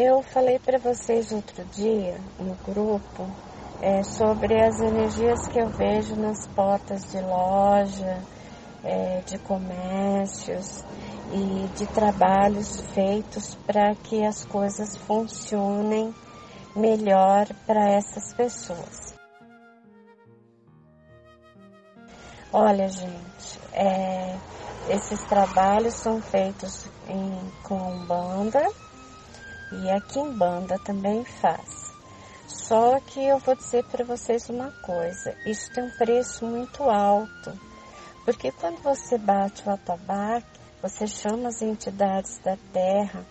Eu falei para vocês outro dia no grupo é, sobre as energias que eu vejo nas portas de loja, é, de comércios e de trabalhos feitos para que as coisas funcionem melhor para essas pessoas. Olha, gente, é, esses trabalhos são feitos em, com banda e a Kimbanda também faz. Só que eu vou dizer para vocês uma coisa: isso tem um preço muito alto, porque quando você bate o atabaque, você chama as entidades da terra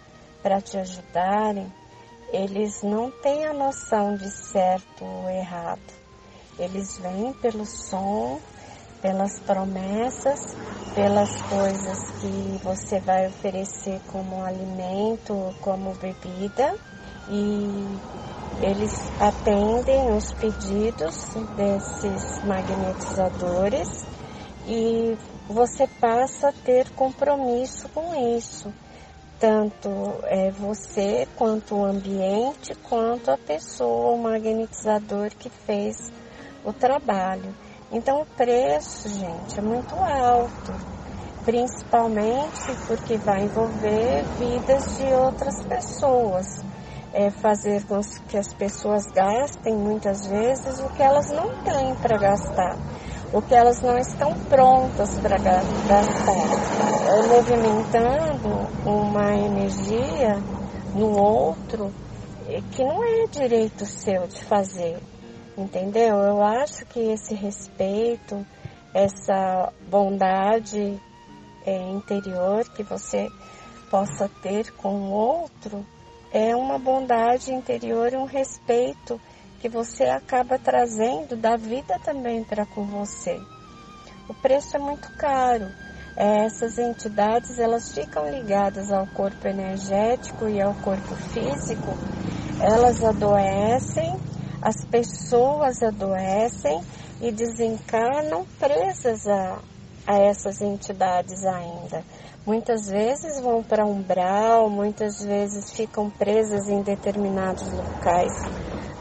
para te ajudarem, eles não têm a noção de certo ou errado. Eles vêm pelo som, pelas promessas, pelas coisas que você vai oferecer como alimento, como bebida. E eles atendem os pedidos desses magnetizadores. E você passa a ter compromisso com isso, tanto é, você quanto o ambiente, quanto a pessoa, o magnetizador que fez o trabalho. Então o preço, gente, é muito alto, principalmente porque vai envolver vidas de outras pessoas. É fazer com que as pessoas gastem muitas vezes o que elas não têm para gastar, o que elas não estão prontas para gastar, é movimentando uma energia no outro que não é direito seu de fazer entendeu? Eu acho que esse respeito, essa bondade é, interior que você possa ter com o outro, é uma bondade interior e um respeito que você acaba trazendo da vida também para com você. O preço é muito caro. É, essas entidades elas ficam ligadas ao corpo energético e ao corpo físico. Elas adoecem as pessoas adoecem e desencarnam presas a, a essas entidades ainda. Muitas vezes vão para umbral, muitas vezes ficam presas em determinados locais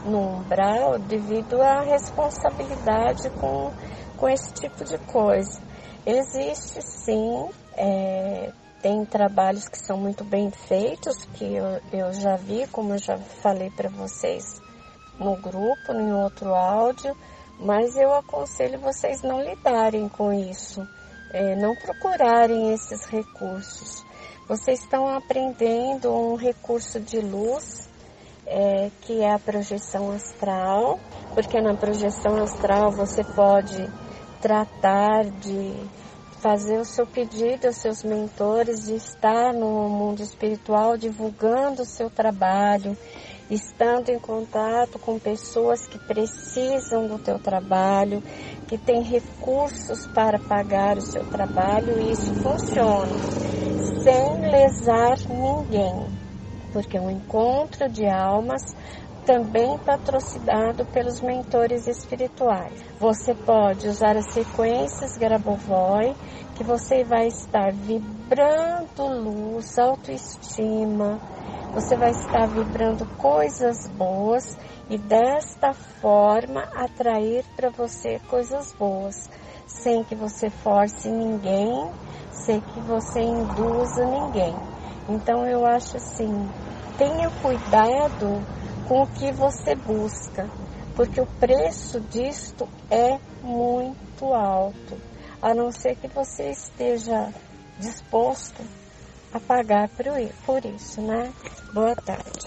no umbral devido à responsabilidade com, com esse tipo de coisa. Existe sim, é, tem trabalhos que são muito bem feitos, que eu, eu já vi, como eu já falei para vocês no grupo, em outro áudio, mas eu aconselho vocês não lidarem com isso, é, não procurarem esses recursos. Vocês estão aprendendo um recurso de luz, é, que é a projeção astral, porque na projeção astral você pode tratar de fazer o seu pedido aos seus mentores de estar no mundo espiritual divulgando o seu trabalho, estando em contato com pessoas que precisam do teu trabalho, que têm recursos para pagar o seu trabalho e isso funciona sem lesar ninguém, porque é um encontro de almas também patrocinado pelos mentores espirituais. Você pode usar as sequências Grabovoi, que você vai estar vibrando luz, autoestima, você vai estar vibrando coisas boas e desta forma atrair para você coisas boas, sem que você force ninguém, sem que você induza ninguém. Então eu acho assim, tenha cuidado com o que você busca, porque o preço disto é muito alto, a não ser que você esteja disposto a pagar por isso, né? Boa tarde.